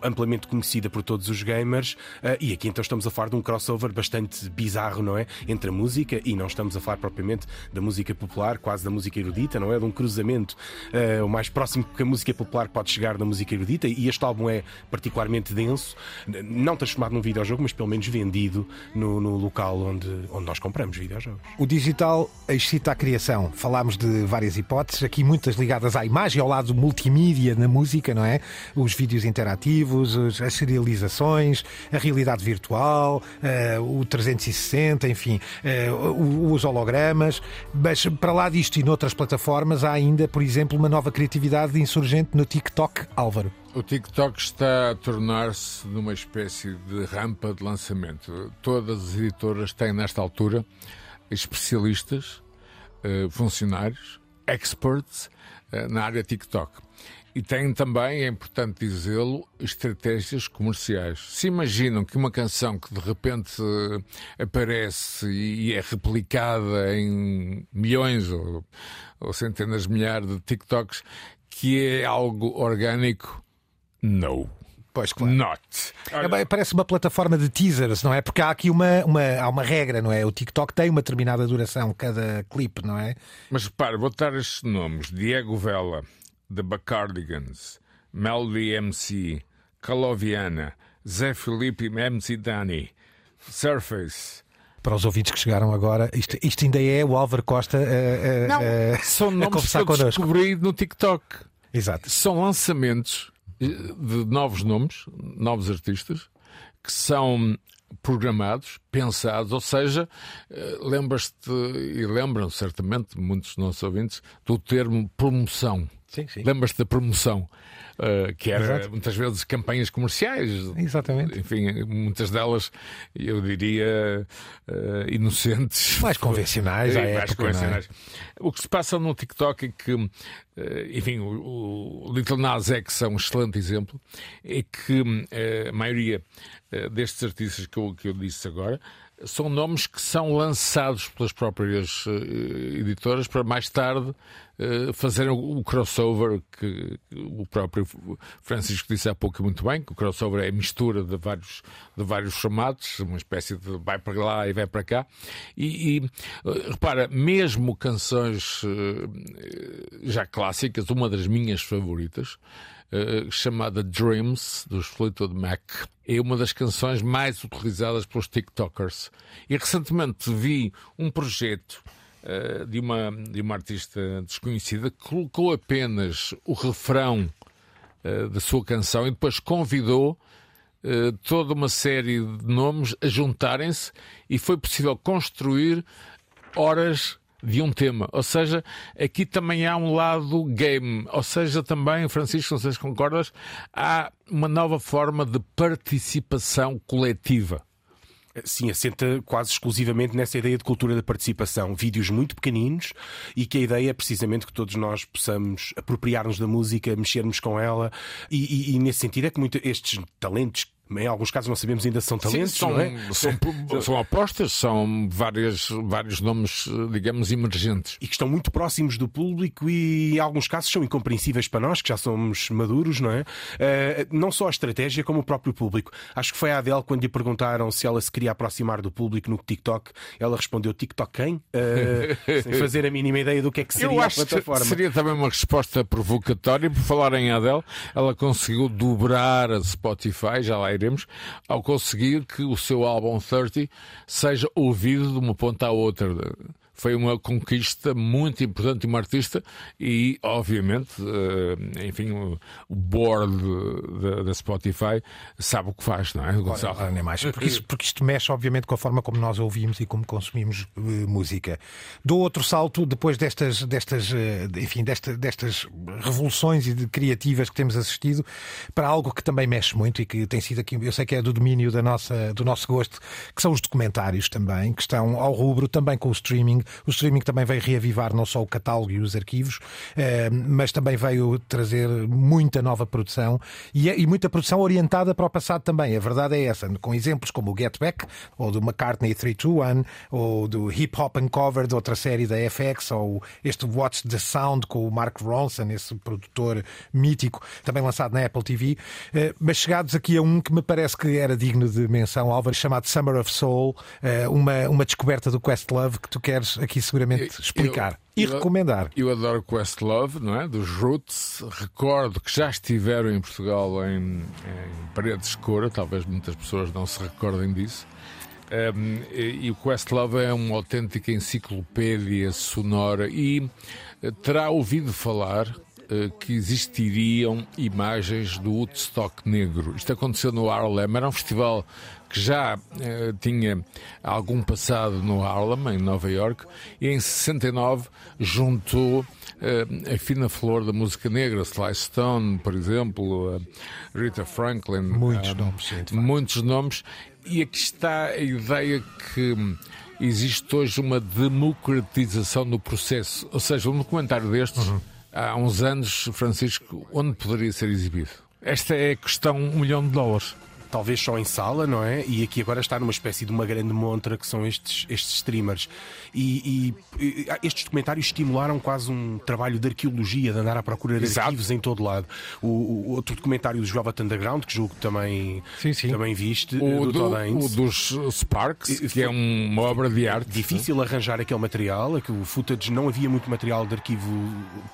amplamente conhecida por todos os gamers. eh, E aqui então estamos a falar de um crossover bastante bizarro, não é? Entre a música e não estamos a falar propriamente da música popular, quase da música erudita, não é? De um cruzamento eh, o mais próximo que a música popular pode chegar da música erudita. E este álbum é particularmente denso, não transformado num videojogo, mas pelo menos vendido no, no local onde, onde nós compramos videojogos. O digital excita a criação. Falámos de várias hipóteses, aqui muitas ligadas à imagem, ao lado multimídia na música, não é? Os vídeos interativos, os- as serializações, a realidade virtual, eh, o 360, enfim, o- os hologramas. Mas para lá disto e noutras plataformas, há ainda, por exemplo, uma nova criatividade insurgente no TikTok, Álvaro. O TikTok está a tornar-se numa espécie de rampa de lançamento. Todas as editoras têm, nesta altura, especialistas, eh, funcionários, experts eh, na área TikTok. E têm também, é importante dizê-lo, estratégias comerciais. Se imaginam que uma canção que de repente eh, aparece e é replicada em milhões ou, ou centenas de milhares de TikToks, que é algo orgânico, não. Pois claro. Not. É bem, Parece uma plataforma de teasers, não é? Porque há aqui uma, uma, há uma regra, não é? O TikTok tem uma determinada duração, cada clipe, não é? Mas repare, vou dar estes nomes: Diego Vela, The Bacardigans, Melody MC, Caloviana, Zé Felipe MC Dani, Surface. Para os ouvintes que chegaram agora, isto, isto ainda é o Álvaro Costa a, a- Não, a- são a nomes que eu connosco. descobri no TikTok. Exato. São lançamentos de novos nomes, novos artistas, que são programados, pensados, ou seja, eh, lembras-te e lembram certamente muitos dos nossos ouvintes do termo promoção. Sim, sim. Lembras-te da promoção, uh, que era Exato. muitas vezes campanhas comerciais. Exatamente. Enfim, muitas delas, eu diria, uh, inocentes. Mais convencionais à mais época, é? convencionais. O que se passa no TikTok é que, uh, enfim, o, o Little Nas X é um excelente exemplo, é que a maioria destes artistas que eu, que eu disse agora são nomes que são lançados pelas próprias uh, editoras para mais tarde uh, fazerem o, crossover que, o próprio Francisco disse há pouco muito bem, que o crossover é a mistura de vários, de vários formatos, uma espécie de vai para lá e vai para cá. E, e, uh, repara, mesmo canções já clássicas, uma das minhas favoritas, Uh, chamada Dreams, dos Fleetwood Mac. É uma das canções mais utilizadas pelos TikTokers. E recentemente vi um projeto uh, de, uma, de uma artista desconhecida que colocou apenas o refrão uh, da sua canção e depois convidou toda uma série de nomes a juntarem-se e foi possível construir horas de um tema. Ou seja, aqui também há um lado game. Ou seja, também, Francisco, não sei se concordas, há uma nova forma de participação coletiva. Sim, assenta quase exclusivamente nessa ideia de cultura da participação. Vídeos muito pequeninos e que a ideia é precisamente que todos nós possamos apropriar-nos da música, mexermos com ela. E, e, e nesse sentido é que muito, estes talentos em alguns casos não sabemos ainda se são talentos, Sim, são, é? São, são apostas, são várias, vários nomes, digamos, emergentes. E que estão muito próximos do público e em alguns casos são incompreensíveis para nós, que já somos maduros, não é? Uh, não só a estratégia, como o próprio público. Acho que foi a Adele quando lhe perguntaram se ela se queria aproximar do público no TikTok, ela respondeu TikTok quem? Uh, sem fazer a mínima ideia do que é que seria Eu a acho plataforma. Que seria também uma resposta provocatória, por falar em Adele, ela conseguiu dobrar a Spotify, já lá ao conseguir que o seu álbum 30 seja ouvido de uma ponta à outra. Foi uma conquista muito importante de uma artista e, obviamente, eh, enfim, o board da Spotify sabe o que faz, não é, Gonçalo? Ora, nem mais. Porque, isso, porque isto mexe, obviamente, com a forma como nós ouvimos e como consumimos uh, música. Dou outro salto depois destas, destas, uh, enfim, desta, destas revoluções criativas que temos assistido para algo que também mexe muito e que tem sido aqui, eu sei que é do domínio da nossa, do nosso gosto, que são os documentários também, que estão ao rubro também com o streaming. O streaming também veio reavivar não só o catálogo e os arquivos, uh, mas também veio trazer muita nova produção e, e muita produção orientada para o passado também. A verdade é essa, com exemplos como o Get Back, ou do McCartney 321, ou do Hip Hop Uncovered, outra série da FX, ou este Watch the Sound com o Mark Ronson, esse produtor mítico, também lançado na Apple TV. Uh, mas chegados aqui a um que me parece que era digno de menção, Álvaro, chamado Summer of Soul, uh, uma, uma descoberta do Questlove que tu queres aqui seguramente explicar. Eu, e recomendar. Eu adoro Questlove, não é? Dos Roots. Recordo que já estiveram em Portugal em, em Paredes de Cora, talvez muitas pessoas não se recordem disso. Um, e, o Questlove é uma autêntica enciclopédia sonora e uh, terá ouvido falar uh, que existiriam imagens do Woodstock negro. Isto aconteceu no Harlem, era um festival que já eh, tinha algum passado no Harlem, em Nova York, e em 69 juntou eh, a fina flor da música negra, Sly Stone, por exemplo, eh, Rita Franklin. Muitos nomes, sim. Muitos nomes. E aqui está a ideia que existe hoje uma democratização do processo. Ou seja, um documentário destes, Uhum. há uns anos, Francisco, onde poderia ser exibido? Esta é a questão um milhão de dólares talvez só em sala, não é? E aqui agora está numa espécie de uma grande montra que são estes, estes streamers. E, e, e estes documentários estimularam quase um trabalho de arqueologia, de andar à procura de Exato. arquivos em todo lado. O, o outro documentário do Velvet Underground, que julgo que também, Sim, sim. também viste, O, do, do- o dos Sparks, E- que é um- uma obra de arte. Difícil arranjar aquele material, é que o footage não havia muito material de arquivo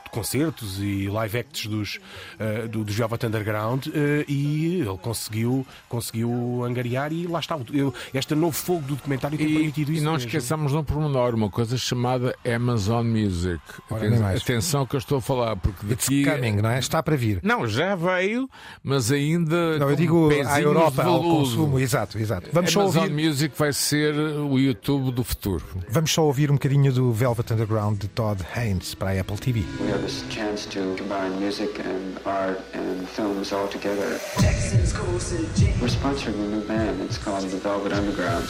de concertos e live acts dos, eh, do, dos Velvet Underground eh, e ele conseguiu conseguiu angariar e lá está. Eu, este novo fogo do documentário tem E, permitido e isso. não mesmo. esqueçamos de um pormenor, uma coisa chamada Amazon Music. Ora, Aten-. Atenção que eu estou a falar, porque It's daqui. coming, não é? Está para vir. Não, já veio, mas ainda. Não, eu digo à Europa, ao consumo. Exato, exato. Vamos só, Amazon ouvir, Music vai ser o YouTube do futuro. vamos só ouvir um bocadinho do Velvet Underground de Todd Haynes para a Apple TV. We have this chance to combine music and art and films all together. We're sponsoring a new band. It's called the Velvet Underground.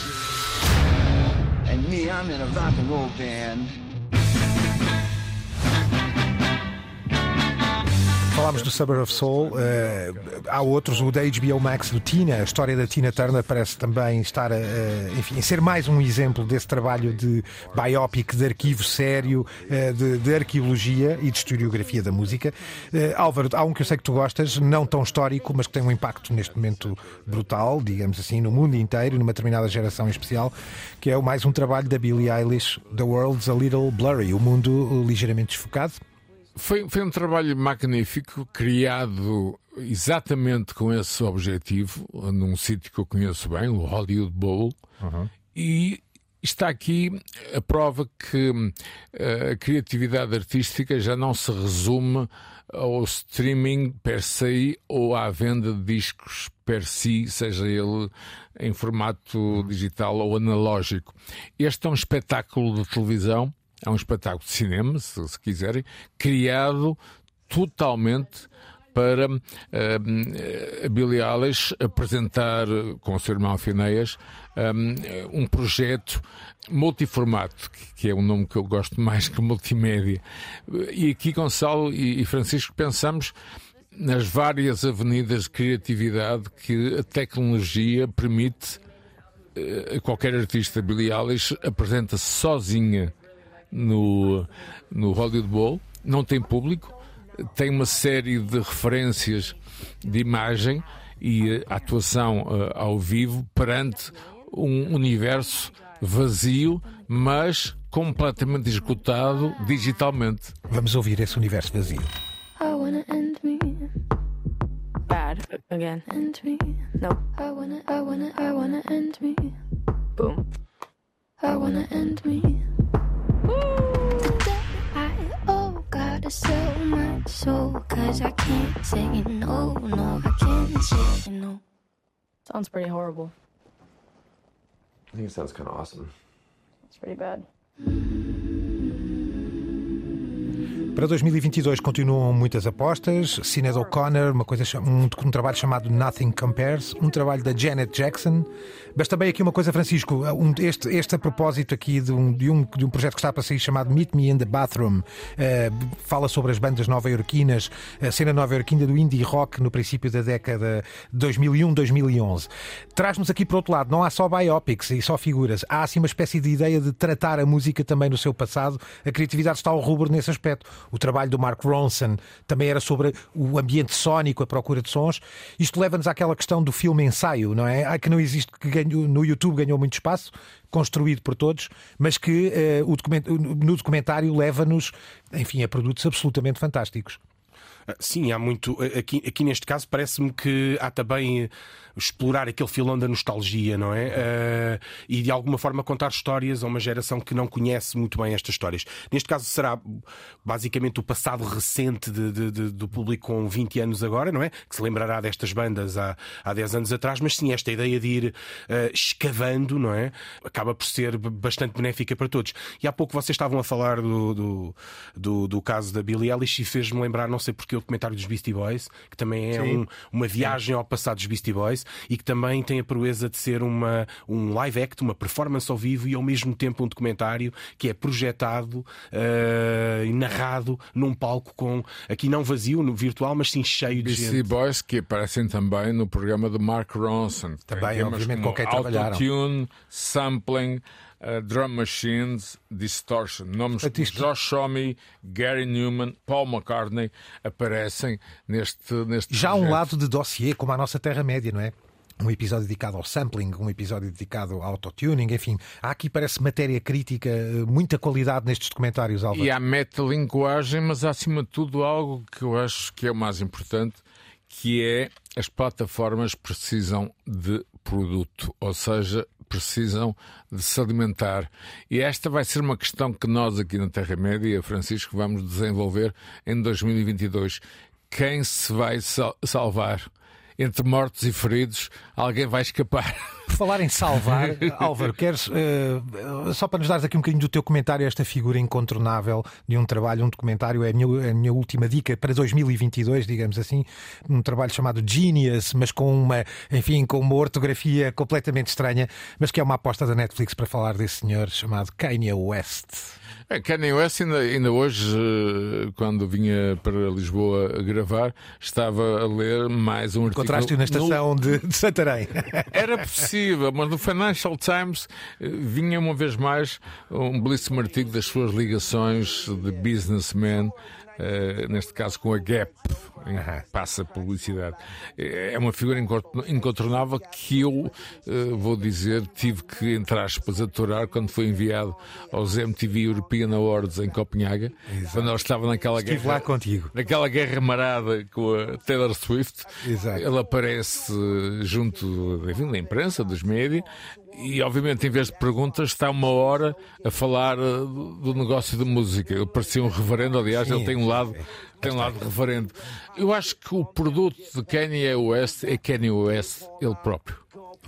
And me, I'm in a rock and roll band. Falámos do Suburb of Soul, eh, há outros, o da HBO Max do Tina, a história da Tina Turner parece também estar a, eh, enfim, ser mais um exemplo desse trabalho de biopic, de arquivo sério, eh, de, de arqueologia e de historiografia da música. Álvaro, há um que eu sei que tu gostas, não tão histórico, mas que tem um impacto neste momento brutal, digamos assim, no mundo inteiro, numa determinada geração em especial, que é mais um trabalho da Billie Eilish, The World's a Little Blurry, o mundo ligeiramente desfocado. Foi, foi um trabalho magnífico, criado exatamente com esse objetivo, num sítio que eu conheço bem, o Hollywood Bowl, e está aqui a prova que eh, a criatividade artística já não se resume ao streaming per se ou à venda de discos per si, seja ele em formato digital ou analógico. Este é um espetáculo de televisão é um espetáculo de cinema, se, se quiserem, criado totalmente para eh, a Billie Eilish apresentar eh, com o seu irmão Fineias um, um projeto multiformato, que- é um nome que eu gosto mais que multimédia. E aqui, Gonçalo e, e Francisco, pensamos nas várias avenidas de criatividade que a tecnologia permite eh, a qualquer artista. Billie Eilish apresenta-se sozinha no, no Hollywood Bowl, não tem público, tem uma série de referências de imagem e eh, atuação eh, ao vivo perante um universo vazio, mas completamente esgotado digitalmente. Vamos ouvir esse universo vazio. I wanna end me. Bad again. End me. No. I wanna, I wanna, I wanna end me. Boom. I wanna end me. Sell my soul. Cause I can't say no, no, I can't say no. Sounds pretty horrible. I think it sounds kind of awesome. It's pretty bad. Para 2022 continuam muitas apostas. Sinead O'Connor, uma coisa, um, um trabalho chamado Nothing Compares, um trabalho da Janet Jackson. Mas também aqui uma coisa, Francisco, um- este, este a propósito aqui de um, de, um, de um projeto que está para sair chamado Meet Me in the Bathroom. Eh, fala sobre as bandas nova-iorquinas, a cena nova-iorquina do indie rock no princípio da década de 2001, 2011. Traz-nos aqui para outro lado, não há só biopics e só figuras, há assim uma espécie de ideia de tratar a música também no seu passado. A criatividade está ao rubro nesse aspecto. O trabalho do Mark Ronson também era sobre o ambiente sónico, a procura de sons. Isto leva-nos àquela questão do filme ensaio, não é? Ah, que não existe, que ganhou, no YouTube ganhou muito espaço, construído por todos, mas que o document- no documentário leva-nos, enfim, a produtos absolutamente fantásticos. Sim, há muito. Aqui, aqui neste caso parece-me que há também eh, explorar aquele filão da nostalgia, não é? Ah, e de alguma forma contar histórias a uma geração que não conhece muito bem estas histórias. Neste caso será basicamente o passado recente de- de- de- do público com 20 anos agora, não é? Que se lembrará destas bandas há, há 10 anos atrás, mas sim, esta ideia de ir ah, escavando, não é? Acaba por ser bastante benéfica para todos. E há pouco vocês estavam a falar do, do, do, do caso da Billie Eilish e fez-me lembrar, não sei porque, o documentário dos Beastie Boys, que também é um- uma viagem ao passado dos Beastie Boys e que também tem a proeza de ser uma, um live act, uma performance ao vivo e ao mesmo tempo um documentário que é projetado eh, e narrado num palco com, aqui não vazio, no virtual, mas sim cheio de BC gente. Boys que aparecem também no programa do Mark Ronson. Também, obviamente, com quem trabalharam. Autotune, sampling, uh, drum machines, distortion. Nomes como isto- Josh Homme, Gary Newman, Paul McCartney aparecem neste, neste Já há um projeto. lado de dossiê, como a nossa Terra-média, não é? Um episódio dedicado ao sampling, um episódio dedicado ao autotuning, enfim. Há aqui, parece, matéria crítica, eh, muita qualidade nestes documentários, Álvaro. E há metalinguagem, mas há, acima de tudo algo que eu acho que é o mais importante, que é as plataformas precisam de produto, ou seja, precisam de se alimentar. E esta vai ser uma questão que nós aqui na Terra-média, Francisco, vamos desenvolver em 2022. Quem se vai salvar? entre mortos e feridos, alguém vai escapar. Falar em salvar, Álvaro, queres, uh, só para nos dares aqui um bocadinho do teu comentário, esta figura incontornável de um trabalho, um documentário, é a minha, a minha última dica para 2022, digamos assim, um trabalho chamado Genius, mas com uma, enfim, com uma ortografia completamente estranha, mas que é uma aposta da Netflix para falar desse senhor chamado Kanye West. É, Kanye West ainda, ainda hoje, eh, quando vinha para Lisboa gravar, estava a ler mais um artigo. Encontraste-o na estação no... de, de Santarém. Era possível, mas no Financial Times eh, vinha uma vez mais um belíssimo artigo das suas ligações de businessman uh, neste caso com a Gap, passa publicidade. É, é uma figura incontornável que eu, uh, vou dizer, tive que, entre aspas, aturar quando foi enviado aos MTV European Awards em Copenhaga, Exato. quando ele estava naquela Estive guerra. lá contigo. Naquela guerra marada com a Taylor Swift. Exato. Ele aparece junto enfim, da imprensa, dos médias, e obviamente em vez de perguntas está uma hora a falar uh, do negócio de música. Ele parecia um reverendo, aliás, Sim, ele tem um lado, tem um lado reverendo. Eu acho que o produto de Kanye West é Kanye West ele próprio.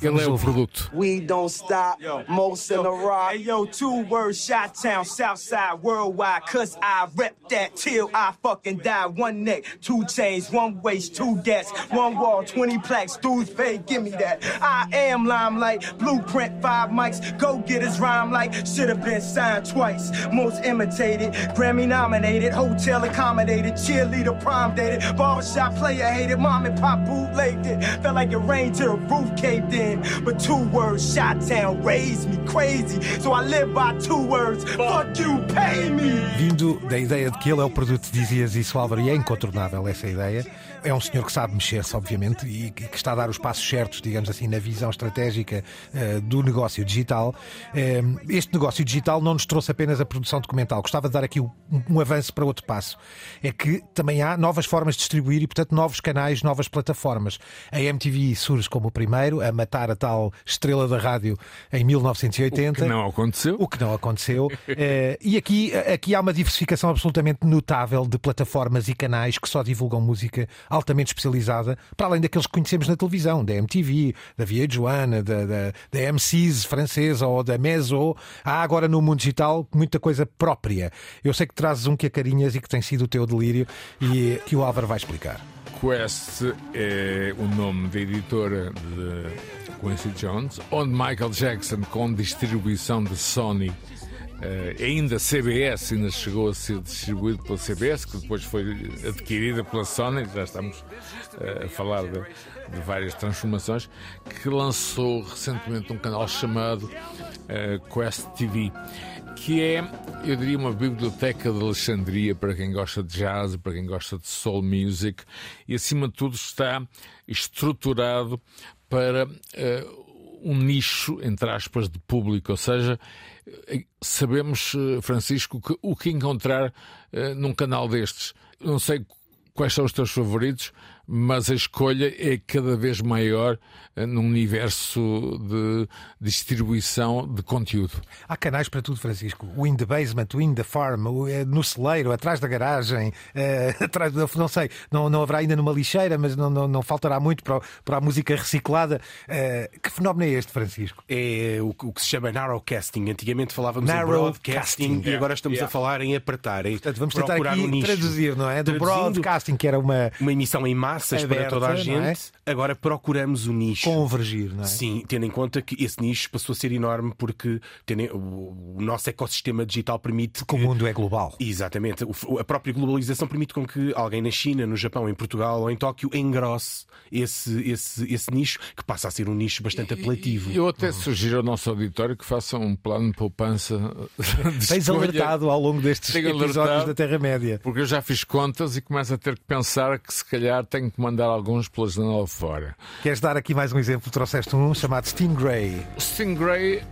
Ele é o produto. We don't stop, most in the rock. Hey, yo, two words, shot town, south side, worldwide. Cause I rep that till I fucking die. One neck, two chains, one waist, two deaths, one wall, 20 plaques, dudes pay, give me that. I am limelight, blueprint, five mics, go get his rhyme like should have been signed twice. Most imitated, Grammy nominated, hotel accommodated, cheerleader prom dated, barbershop player hated, mom and pop bootlegged it. Felt like it rained till the roof caved in. But two words, Shot Town raised me crazy. So I live by two words, fuck you, pay me. Vindo da ideia de que ele é o produto, dizias isso, Álvaro, e é incontornável essa ideia. É um senhor que sabe mexer-se, obviamente, e que está a dar os passos certos, digamos assim, na visão estratégica uh, do negócio digital. Uh, este negócio digital não nos trouxe apenas a produção documental. Gostava de dar aqui um, um, avanço para outro passo. É que também há novas formas de distribuir e, portanto, novos canais, novas plataformas. A MTV surge como o primeiro a matar a tal estrela da rádio em 1980. O que não aconteceu. O que não aconteceu. uh, e aqui, aqui há uma diversificação absolutamente notável de plataformas e canais que só divulgam música altamente especializada, para além daqueles que conhecemos na televisão, da MTV, da VH1, da, da, da MCs francesa ou da Meso. Há agora no mundo digital muita coisa própria. Eu sei que trazes um que a carinhas e que tem sido o teu delírio e que o Álvaro vai explicar. Quest é o nome da editora de Quincy Jones, onde Michael Jackson, com distribuição de Sony, Uh, ainda CBS, ainda chegou a ser distribuído pela CBS, que depois foi adquirida pela Sony, já estamos uh, a falar de, de, várias transformações, que lançou recentemente um canal chamado uh, Quest TV, que é, eu diria, uma biblioteca de Alexandria para quem gosta de jazz, para quem gosta de soul music, e acima de tudo está estruturado para um nicho, entre aspas, de público, ou seja, sabemos, eh, Francisco, que o que encontrar uh, num canal destes. Não sei quais são os teus favoritos, mas a escolha é cada vez maior uh, num universo de distribuição de conteúdo. Há canais para tudo, Francisco. O In the Basement, o In the Farm, o, uh, no celeiro, atrás da garagem, uh, atrás, não sei, não, não haverá ainda numa lixeira, mas não, não, não faltará muito para, para a música reciclada. que fenómeno é este, Francisco? É o, o, que se chama narrowcasting. Antigamente falávamos narrow em broadcasting e agora estamos yeah. a falar em apertar. Em Portanto, vamos tentar aqui um traduzir, não é? Do broadcasting, que era uma... Uma emissão em massas Aberta, para toda a é? gente. É? Agora procuramos o nicho. Convergir, não é? Sim, tendo em conta que esse nicho passou a ser enorme porque tendo, o, o, nosso ecossistema digital permite. Que... O mundo é global. Exatamente. O, a própria globalização permite com que alguém na China, no Japão, em Portugal ou em Tóquio engrosse esse, esse, esse nicho, que passa a ser um nicho bastante apelativo. Eu até sugiro ao nosso auditório que faça um plano de poupança. De Tens alertado ao longo destes Tenho episódios alertado, da Terra-média. Porque eu já fiz contas e começo a ter que pensar que se calhar tenho que mandar alguns pela janela fora. Queres dar aqui mais um exemplo? Trouxeste um chamado Stingray. Stingray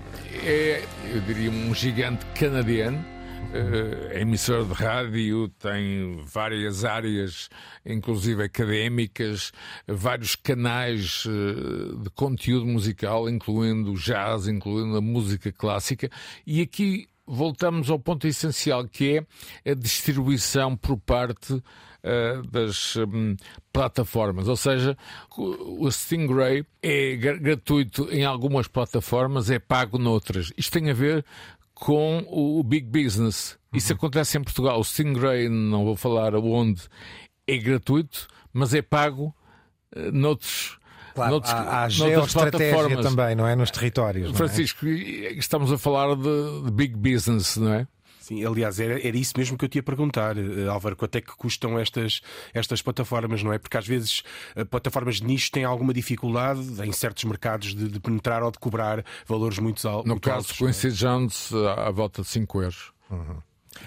é, eu diria, um gigante canadiano uh, emissora de rádio, tem várias áreas, inclusive académicas, vários canais uh, de conteúdo musical, incluindo jazz, incluindo a música clássica, e aqui voltamos ao ponto essencial que é a distribuição por parte das um, plataformas. Ou seja, o Stingray é gratuito em algumas plataformas, é pago noutras. Isto tem a ver com o big business. Isso uhum. acontece em Portugal. O Stingray, não vou falar onde, é gratuito, mas é pago uh, noutros. Claro, noutros, há, há geoestratégia também, não é? Nos territórios. É? Francisco, é? estamos a falar de, de big business, não é? Sim, aliás, era, era isso mesmo que eu te ia perguntar, eh, Álvaro, quanto é que custam estas, estas plataformas, não é? Porque às vezes eh, plataformas de nicho têm alguma dificuldade em certos mercados de, de penetrar ou de cobrar valores muito, altos. No caso Quincy é? Jones, à volta de 5 euros. Uhum.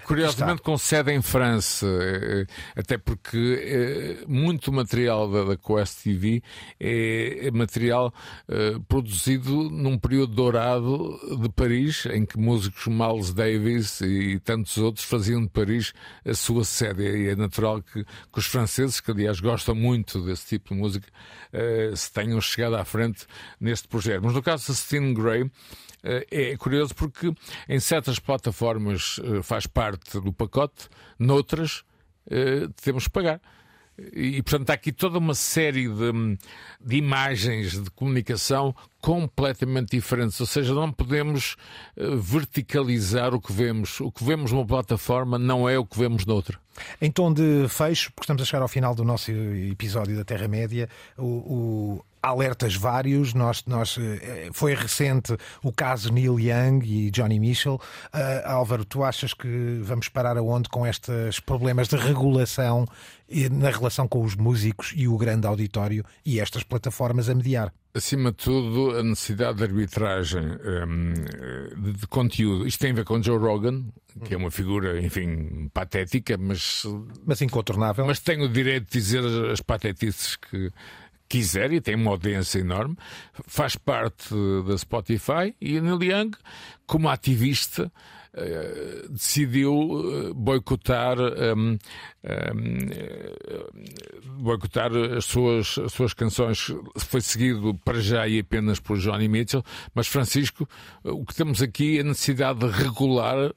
Curiosamente, com sede em França, eh, até porque eh, muito material da, Quest TV é, é material eh, produzido num período dourado de Paris, em que músicos Miles Davis e tantos outros faziam de Paris a sua sede. E é natural que, que os franceses, que aliás gostam muito desse tipo de música, se tenham chegado à frente neste projeto. Mas no caso de Steve Gray, é curioso porque em certas plataformas faz parte do pacote, noutras eh, temos que pagar. E, portanto, há aqui toda uma série de, de, imagens de comunicação completamente diferentes. Ou seja, não podemos verticalizar o que vemos. O que vemos numa plataforma não é o que vemos noutra. Em tom de fecho, porque estamos a chegar ao final do nosso episódio da Terra-média, o, o alertas vários. Nós, nós, eh, foi recente o caso Neil Young e Johnny Mitchell. Uh, Álvaro, tu achas que vamos parar aonde com estes problemas de regulação na relação com os músicos e o grande auditório e estas plataformas a mediar? Acima de tudo, a necessidade de arbitragem um, de, de, conteúdo. Isto tem a ver com Joe Rogan, que é uma figura, enfim, patética, mas. Mas incontornável. Mas tem o direito de dizer as patetices que, quiser e tem uma audiência enorme, faz parte da Spotify e a Neil Young, como ativista, Uh, decidiu uh, boicotar, um, um, boicotar as, suas, as suas canções. Foi seguido para já e apenas por Johnny Mitchell, mas Francisco, o que temos aqui é a necessidade de regular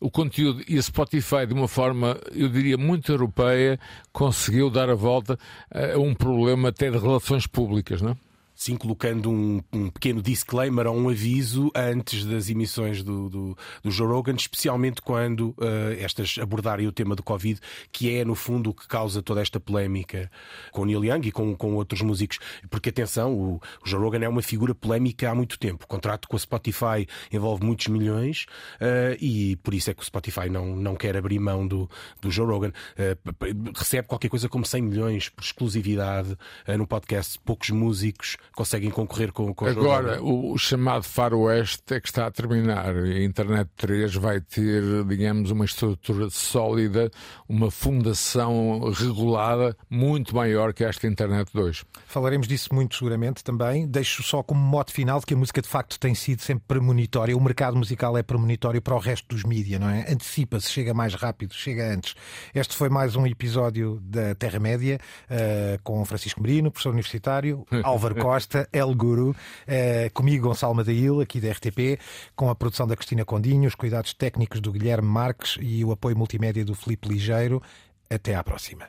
o conteúdo e a Spotify, de uma forma, eu diria, muito europeia, conseguiu dar a volta a um problema até de relações públicas, não é? Sim colocando um, um, pequeno disclaimer ou um aviso antes das emissões do, do, do Joe Rogan, especialmente quando uh, estas abordarem o tema do Covid, que é, no fundo, o que causa toda esta polémica com Neil Young e com, com outros músicos. Porque, atenção, o, o Joe Rogan é uma figura polémica há muito tempo. O contrato com a Spotify envolve muitos milhões uh, e por isso é que o Spotify não, não quer abrir mão do, do Joe Rogan. Uh, recebe qualquer coisa como 100 milhões por exclusividade no podcast. Poucos músicos conseguem concorrer com, com Agora, o, o, chamado faroeste é que está a terminar. A Internet 3 vai ter, digamos, uma estrutura sólida, uma fundação regulada muito maior que esta Internet 2. Falaremos disso muito seguramente também. Deixo só como mote final que a música de facto tem sido sempre premonitória. O mercado musical é premonitório para o resto dos mídias, não é? Antecipa-se, chega mais rápido, chega antes. Este foi mais um episódio da Terra-média uh, com Francisco Merino, professor universitário, Álvaro Costa. Costa, El Guru, eh, comigo Gonçalo Madail, aqui da RTP, com a produção da Cristina Condinho, os cuidados técnicos do Guilherme Marques e o apoio multimédia do Felipe Ligeiro. Até à próxima.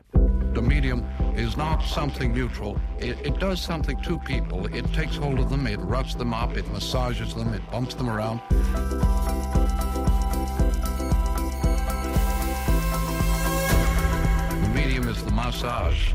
The medium is not something neutral. It, it, does something to people. It takes hold of them, it rubs them up, it massages them, it bumps them around. The medium is the massage.